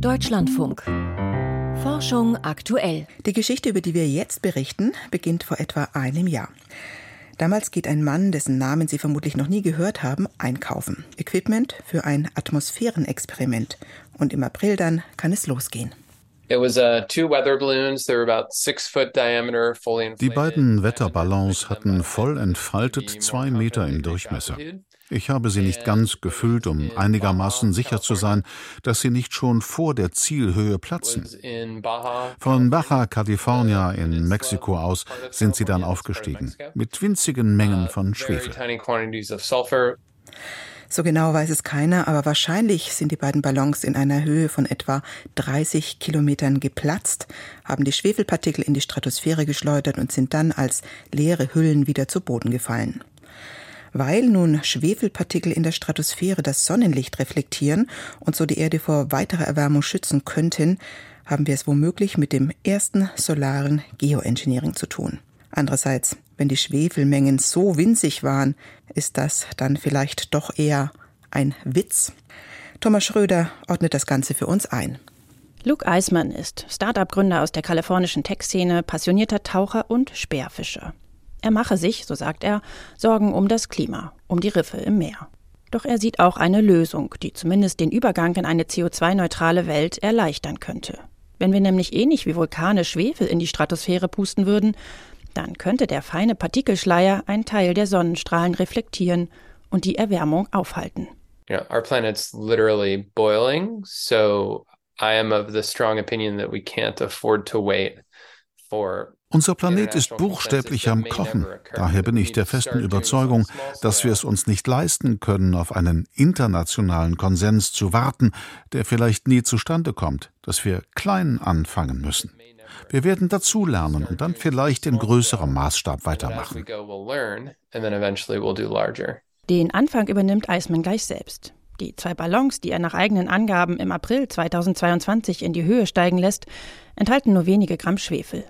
Deutschlandfunk. Forschung aktuell. Die Geschichte, über die wir jetzt berichten, beginnt vor etwa einem Jahr. Damals geht ein Mann, dessen Namen Sie vermutlich noch nie gehört haben, einkaufen. Equipment für ein Atmosphärenexperiment. Und im April dann kann es losgehen. Uh, die beiden Wetterballons hatten voll entfaltet zwei Meter im Durchmesser. Ich habe sie nicht ganz gefüllt, um einigermaßen sicher zu sein, dass sie nicht schon vor der Zielhöhe platzen. Von Baja California in Mexiko aus sind sie dann aufgestiegen, mit winzigen Mengen von Schwefel. So genau weiß es keiner, aber wahrscheinlich sind die beiden Ballons in einer Höhe von etwa 30 Kilometern geplatzt, haben die Schwefelpartikel in die Stratosphäre geschleudert und sind dann als leere Hüllen wieder zu Boden gefallen. Weil nun Schwefelpartikel in der Stratosphäre das Sonnenlicht reflektieren und so die Erde vor weiterer Erwärmung schützen könnten, haben wir es womöglich mit dem ersten solaren Geoengineering zu tun. Andererseits, wenn die Schwefelmengen so winzig waren, ist das dann vielleicht doch eher ein Witz. Thomas Schröder ordnet das Ganze für uns ein. Luke Eismann ist Start-up-Gründer aus der kalifornischen Tech-Szene, passionierter Taucher und Speerfischer. Er mache sich, so sagt er, Sorgen um das Klima, um die Riffe im Meer. Doch er sieht auch eine Lösung, die zumindest den Übergang in eine CO2-neutrale Welt erleichtern könnte. Wenn wir nämlich ähnlich wie Vulkane Schwefel in die Stratosphäre pusten würden, dann könnte der feine Partikelschleier einen Teil der Sonnenstrahlen reflektieren und die Erwärmung aufhalten. Yeah, our planet's literally boiling, so I am of the strong opinion that we can't afford to wait for unser Planet ist buchstäblich am Kochen. Daher bin ich der festen Überzeugung, dass wir es uns nicht leisten können, auf einen internationalen Konsens zu warten, der vielleicht nie zustande kommt, dass wir klein anfangen müssen. Wir werden dazulernen und dann vielleicht in größerem Maßstab weitermachen. Den Anfang übernimmt Eismann gleich selbst. Die zwei Ballons, die er nach eigenen Angaben im April 2022 in die Höhe steigen lässt, enthalten nur wenige Gramm Schwefel.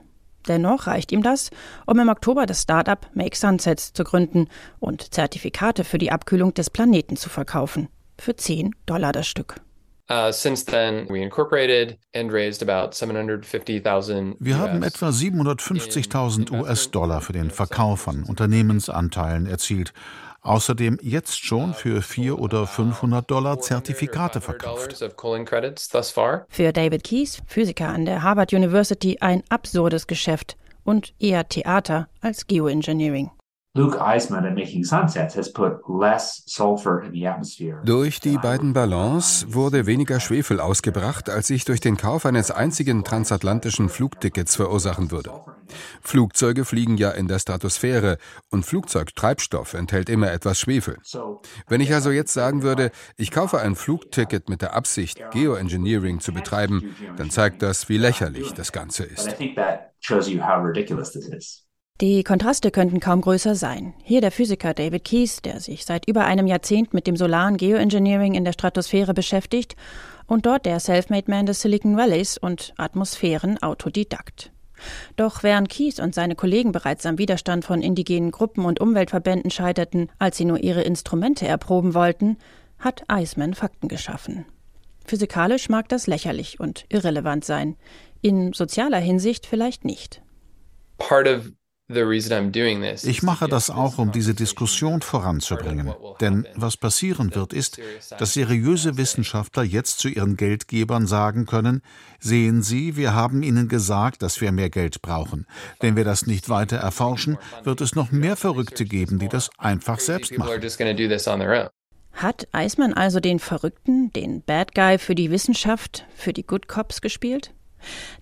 Dennoch reicht ihm das, um im Oktober das Startup Make Sunsets zu gründen und Zertifikate für die Abkühlung des Planeten zu verkaufen. Für 10 Dollar das Stück. Uh, Wir haben etwa 750.000 US-Dollar für den Verkauf von Unternehmensanteilen erzielt außerdem jetzt schon für 400 oder 500 Dollar Zertifikate verkauft. Für David Keyes, Physiker an der Harvard University, ein absurdes Geschäft und eher Theater als Geoengineering. Luke Eisman Making Sunsets has put less sulfur in the atmosphere. Durch die beiden Ballons wurde weniger Schwefel ausgebracht, als ich durch den Kauf eines einzigen transatlantischen Flugtickets verursachen würde. Flugzeuge fliegen ja in der Stratosphäre und Flugzeugtreibstoff enthält immer etwas Schwefel. Wenn ich also jetzt sagen würde, ich kaufe ein Flugticket mit der Absicht, Geoengineering zu betreiben, dann zeigt das, wie lächerlich das Ganze ist. Die Kontraste könnten kaum größer sein. Hier der Physiker David Keyes, der sich seit über einem Jahrzehnt mit dem solaren Geoengineering in der Stratosphäre beschäftigt und dort der Selfmade Man des Silicon Valleys und Atmosphären-Autodidakt. Doch während Keyes und seine Kollegen bereits am Widerstand von indigenen Gruppen und Umweltverbänden scheiterten, als sie nur ihre Instrumente erproben wollten, hat Eisman Fakten geschaffen. Physikalisch mag das lächerlich und irrelevant sein, in sozialer Hinsicht vielleicht nicht. Part of ich mache das auch, um diese Diskussion voranzubringen. Denn was passieren wird, ist, dass seriöse Wissenschaftler jetzt zu ihren Geldgebern sagen können, sehen Sie, wir haben Ihnen gesagt, dass wir mehr Geld brauchen. Wenn wir das nicht weiter erforschen, wird es noch mehr Verrückte geben, die das einfach selbst machen. Hat Eismann also den Verrückten, den Bad Guy für die Wissenschaft, für die Good Cops gespielt?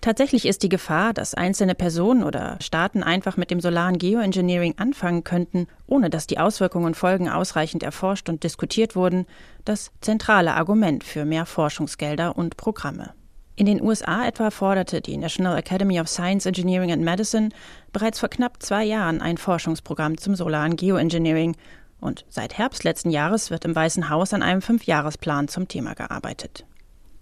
Tatsächlich ist die Gefahr, dass einzelne Personen oder Staaten einfach mit dem solaren Geoengineering anfangen könnten, ohne dass die Auswirkungen und Folgen ausreichend erforscht und diskutiert wurden, das zentrale Argument für mehr Forschungsgelder und Programme. In den USA etwa forderte die National Academy of Science, Engineering and Medicine bereits vor knapp zwei Jahren ein Forschungsprogramm zum solaren Geoengineering und seit Herbst letzten Jahres wird im Weißen Haus an einem Fünfjahresplan zum Thema gearbeitet.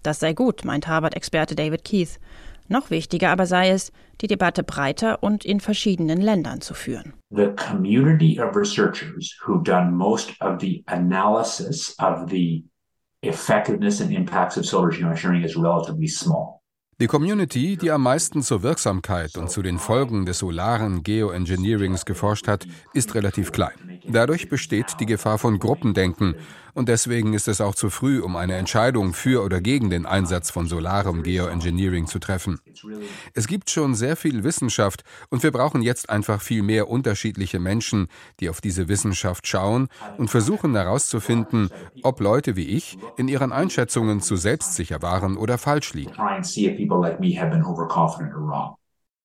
Das sei gut, meint Harvard-Experte David Keith. Noch wichtiger aber sei es, die Debatte breiter und in verschiedenen Ländern zu führen. The community of researchers who done most of the analysis of the effectiveness and impacts of solar geoengineering is relatively small. Die Community, die am meisten zur Wirksamkeit und zu den Folgen des solaren Geoengineerings geforscht hat, ist relativ klein. Dadurch besteht die Gefahr von Gruppendenken und deswegen ist es auch zu früh, um eine Entscheidung für oder gegen den Einsatz von solarem Geoengineering zu treffen. Es gibt schon sehr viel Wissenschaft und wir brauchen jetzt einfach viel mehr unterschiedliche Menschen, die auf diese Wissenschaft schauen und versuchen herauszufinden, ob Leute wie ich in ihren Einschätzungen zu selbstsicher waren oder falsch liegen.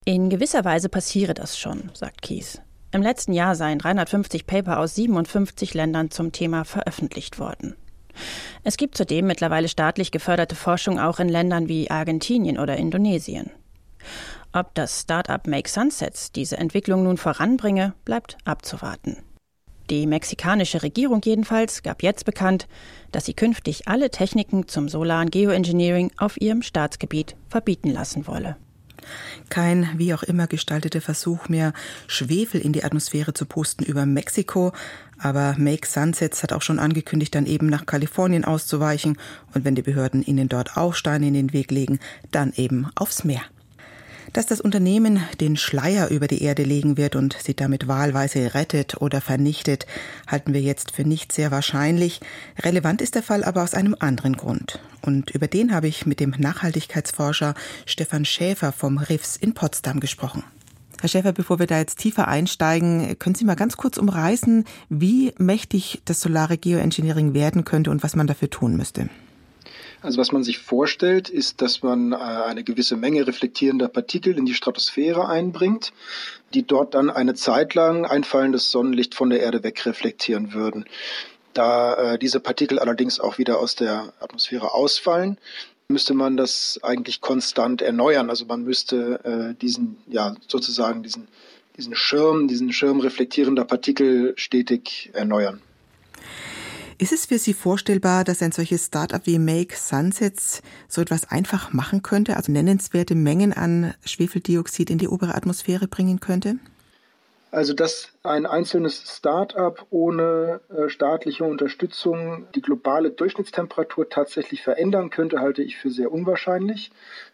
In gewisser Weise passiere das schon, sagt Kies. Im letzten Jahr seien 350 Paper aus 57 Ländern zum Thema veröffentlicht worden. Es gibt zudem mittlerweile staatlich geförderte Forschung auch in Ländern wie Argentinien oder Indonesien. Ob das Start-up Make Sunsets diese Entwicklung nun voranbringe, bleibt abzuwarten. Die mexikanische Regierung jedenfalls gab jetzt bekannt, dass sie künftig alle Techniken zum solaren Geoengineering auf ihrem Staatsgebiet verbieten lassen wolle. Kein wie auch immer gestalteter Versuch mehr, Schwefel in die Atmosphäre zu pusten über Mexiko. Aber Make Sunsets hat auch schon angekündigt, dann eben nach Kalifornien auszuweichen. Und wenn die Behörden ihnen dort auch Steine in den Weg legen, dann eben aufs Meer. Dass das Unternehmen den Schleier über die Erde legen wird und sie damit wahlweise rettet oder vernichtet, halten wir jetzt für nicht sehr wahrscheinlich. Relevant ist der Fall aber aus einem anderen Grund. Und über den habe ich mit dem Nachhaltigkeitsforscher Stefan Schäfer vom RIFS in Potsdam gesprochen. Herr Schäfer, bevor wir da jetzt tiefer einsteigen, können Sie mal ganz kurz umreißen, wie mächtig das solare Geoengineering werden könnte und was man dafür tun müsste? Also was man sich vorstellt, ist, dass man äh, eine gewisse Menge reflektierender Partikel in die Stratosphäre einbringt, die dort dann eine Zeit lang einfallendes Sonnenlicht von der Erde wegreflektieren würden. Da äh, diese Partikel allerdings auch wieder aus der Atmosphäre ausfallen, müsste man das eigentlich konstant erneuern. Also man müsste äh, diesen, ja, sozusagen diesen, diesen Schirm, diesen Schirm reflektierender Partikel stetig erneuern. Ist es für Sie vorstellbar, dass ein solches Startup wie Make Sunsets so etwas einfach machen könnte, also nennenswerte Mengen an Schwefeldioxid in die obere Atmosphäre bringen könnte? Also, dass ein einzelnes Start-up ohne äh, staatliche Unterstützung die globale Durchschnittstemperatur tatsächlich verändern könnte, halte ich für sehr unwahrscheinlich.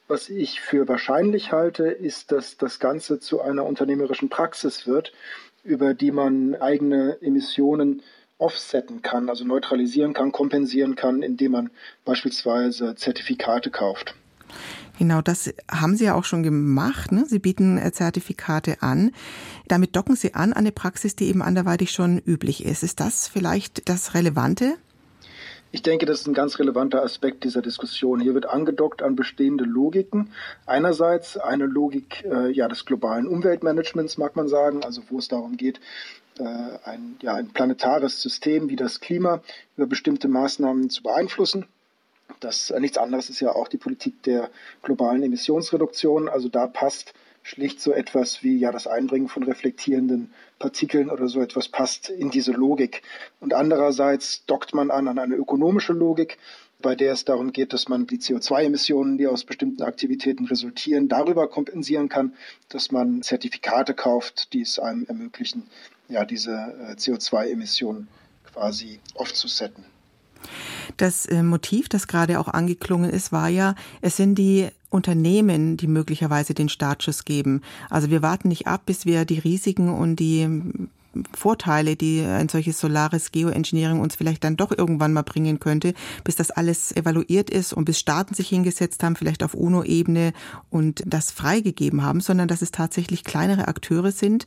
Was ich für wahrscheinlich halte, ist, dass das Ganze zu einer unternehmerischen Praxis wird, über die man eigene Emissionen offsetten kann, also neutralisieren kann, kompensieren kann, indem man beispielsweise Zertifikate kauft. Genau, das haben Sie ja auch schon gemacht. Ne? Sie bieten äh, Zertifikate an. Damit docken Sie an an eine Praxis, die eben anderweitig schon üblich ist. Ist das vielleicht das Relevante? Ich denke, das ist ein ganz relevanter Aspekt dieser Diskussion. Hier wird angedockt an bestehende Logiken. Einerseits eine Logik äh, ja, des globalen Umweltmanagements, mag man sagen, also wo es darum geht, äh, ein, ja, ein planetares System wie das Klima über bestimmte Maßnahmen zu beeinflussen. Das äh, nichts anderes ist ja auch die Politik der globalen Emissionsreduktion. Also da passt schlicht so etwas wie ja das Einbringen von reflektierenden Partikeln oder so etwas passt in diese Logik. Und andererseits dockt man an an eine ökonomische Logik, bei der es darum geht, dass man die CO2-Emissionen, die aus bestimmten Aktivitäten resultieren, darüber kompensieren kann, dass man Zertifikate kauft, die es einem ermöglichen, ja, diese äh, CO2-Emissionen quasi aufzusetzen. Das äh, Motiv, das gerade auch angeklungen ist, war ja, es sind die Unternehmen, die möglicherweise den Startschuss geben. Also wir warten nicht ab, bis wir die Risiken und die Vorteile, die ein solches solares Geoengineering uns vielleicht dann doch irgendwann mal bringen könnte, bis das alles evaluiert ist und bis Staaten sich hingesetzt haben, vielleicht auf UNO-Ebene und das freigegeben haben, sondern dass es tatsächlich kleinere Akteure sind,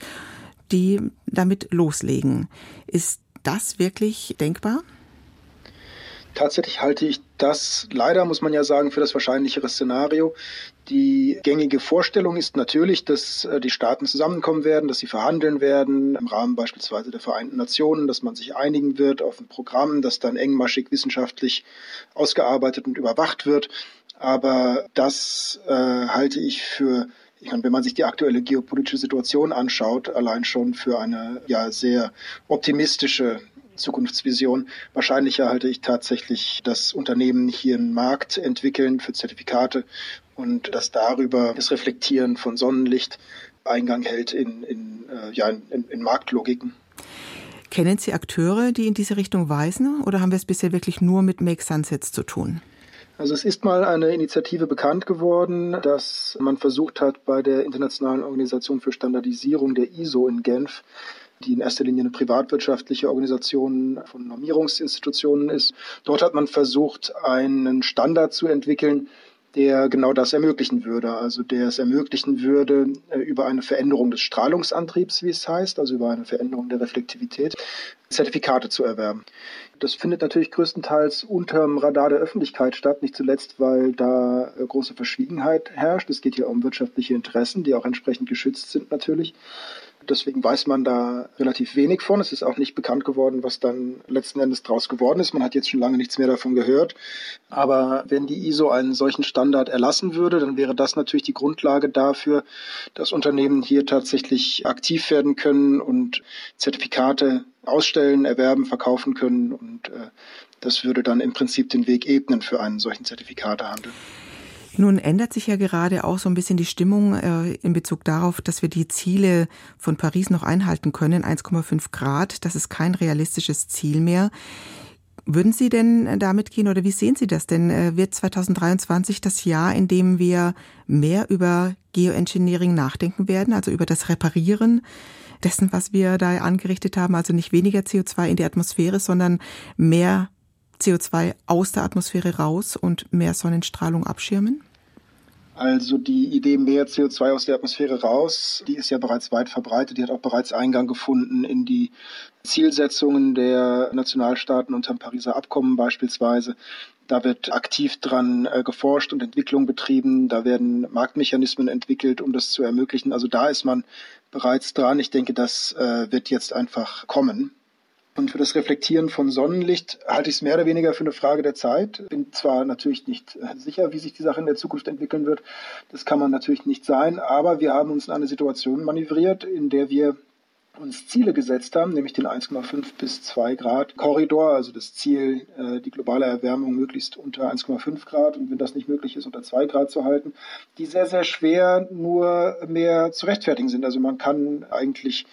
die damit loslegen. Ist das wirklich denkbar? Tatsächlich halte ich das leider, muss man ja sagen, für das wahrscheinlichere Szenario. Die gängige Vorstellung ist natürlich, dass äh, die Staaten zusammenkommen werden, dass sie verhandeln werden, im Rahmen beispielsweise der Vereinten Nationen, dass man sich einigen wird auf ein Programm, das dann engmaschig wissenschaftlich ausgearbeitet und überwacht wird. Aber das äh, halte ich für ich meine, wenn man sich die aktuelle geopolitische Situation anschaut, allein schon für eine ja sehr optimistische Zukunftsvision. Wahrscheinlicher halte ich tatsächlich, dass Unternehmen hier einen Markt entwickeln für Zertifikate und dass darüber das Reflektieren von Sonnenlicht Eingang hält in, in, äh, ja, in, in Marktlogiken. Kennen Sie Akteure, die in diese Richtung weisen, oder haben wir es bisher wirklich nur mit Make Sunsets zu tun? Also es ist mal eine Initiative bekannt geworden, dass man versucht hat, bei der Internationalen Organisation für Standardisierung der ISO in Genf die in erster Linie eine privatwirtschaftliche Organisation von Normierungsinstitutionen ist. Dort hat man versucht, einen Standard zu entwickeln, der genau das ermöglichen würde. Also der es ermöglichen würde, äh, über eine Veränderung des Strahlungsantriebs, wie es heißt, also über eine Veränderung der Reflektivität, Zertifikate zu erwerben. Das findet natürlich größtenteils unterm Radar der Öffentlichkeit statt, nicht zuletzt, weil da äh, große Verschwiegenheit herrscht. Es geht hier um wirtschaftliche Interessen, die auch entsprechend geschützt sind natürlich. Deswegen weiß man da relativ wenig von. Es ist auch nicht bekannt geworden, was dann letzten Endes draus geworden ist. Man hat jetzt schon lange nichts mehr davon gehört. Aber wenn die ISO einen solchen Standard erlassen würde, dann wäre das natürlich die Grundlage dafür, dass Unternehmen hier tatsächlich aktiv werden können und Zertifikate ausstellen, erwerben, verkaufen können. Und äh, das würde dann im Prinzip den Weg ebnen für einen solchen Zertifikatehandel. Nun ändert sich ja gerade auch so ein bisschen die Stimmung äh, in Bezug darauf, dass wir die Ziele von Paris noch einhalten können. 1,5 Grad, das ist kein realistisches Ziel mehr. Würden Sie denn damit gehen oder wie sehen Sie das denn? Äh, wird 2023 das Jahr, in dem wir mehr über Geoengineering nachdenken werden, also über das Reparieren dessen, was wir da angerichtet haben, also nicht weniger CO2 in die Atmosphäre, sondern mehr CO2 aus der Atmosphäre raus und mehr Sonnenstrahlung abschirmen? Also die Idee mehr CO2 aus der Atmosphäre raus, die ist ja bereits weit verbreitet. Die hat auch bereits Eingang gefunden in die Zielsetzungen der Nationalstaaten unter dem Pariser Abkommen beispielsweise. Da wird aktiv dran äh, geforscht und Entwicklung betrieben. Da werden Marktmechanismen entwickelt, um das zu ermöglichen. Also da ist man bereits dran. Ich denke, das äh, wird jetzt einfach kommen. Und für das Reflektieren von Sonnenlicht halte ich es mehr oder weniger für eine Frage der Zeit. Bin zwar natürlich nicht äh, sicher, wie sich die Sache in der Zukunft entwickeln wird. Das kann man natürlich nicht sein. Aber wir haben uns in eine Situation manövriert, in der wir uns Ziele gesetzt haben, nämlich den 1,5 bis 2 Grad Korridor, also das Ziel, äh, die globale Erwärmung möglichst unter 1,5 Grad und wenn das nicht möglich ist, unter 2 Grad zu halten, die sehr, sehr schwer nur mehr zu rechtfertigen sind. Also man kann eigentlich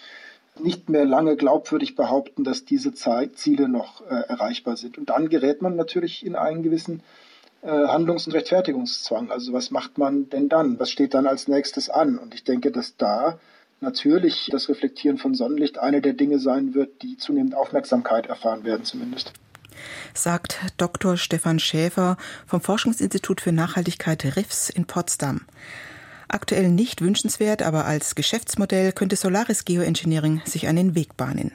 nicht mehr lange glaubwürdig behaupten, dass diese Ziele noch äh, erreichbar sind. Und dann gerät man natürlich in einen gewissen äh, Handlungs- und Rechtfertigungszwang. Also was macht man denn dann? Was steht dann als nächstes an? Und ich denke, dass da natürlich das Reflektieren von Sonnenlicht eine der Dinge sein wird, die zunehmend Aufmerksamkeit erfahren werden zumindest sagt Dr. Stefan Schäfer vom Forschungsinstitut für Nachhaltigkeit RIFS in Potsdam. Aktuell nicht wünschenswert, aber als Geschäftsmodell könnte Solaris Geoengineering sich einen Weg bahnen.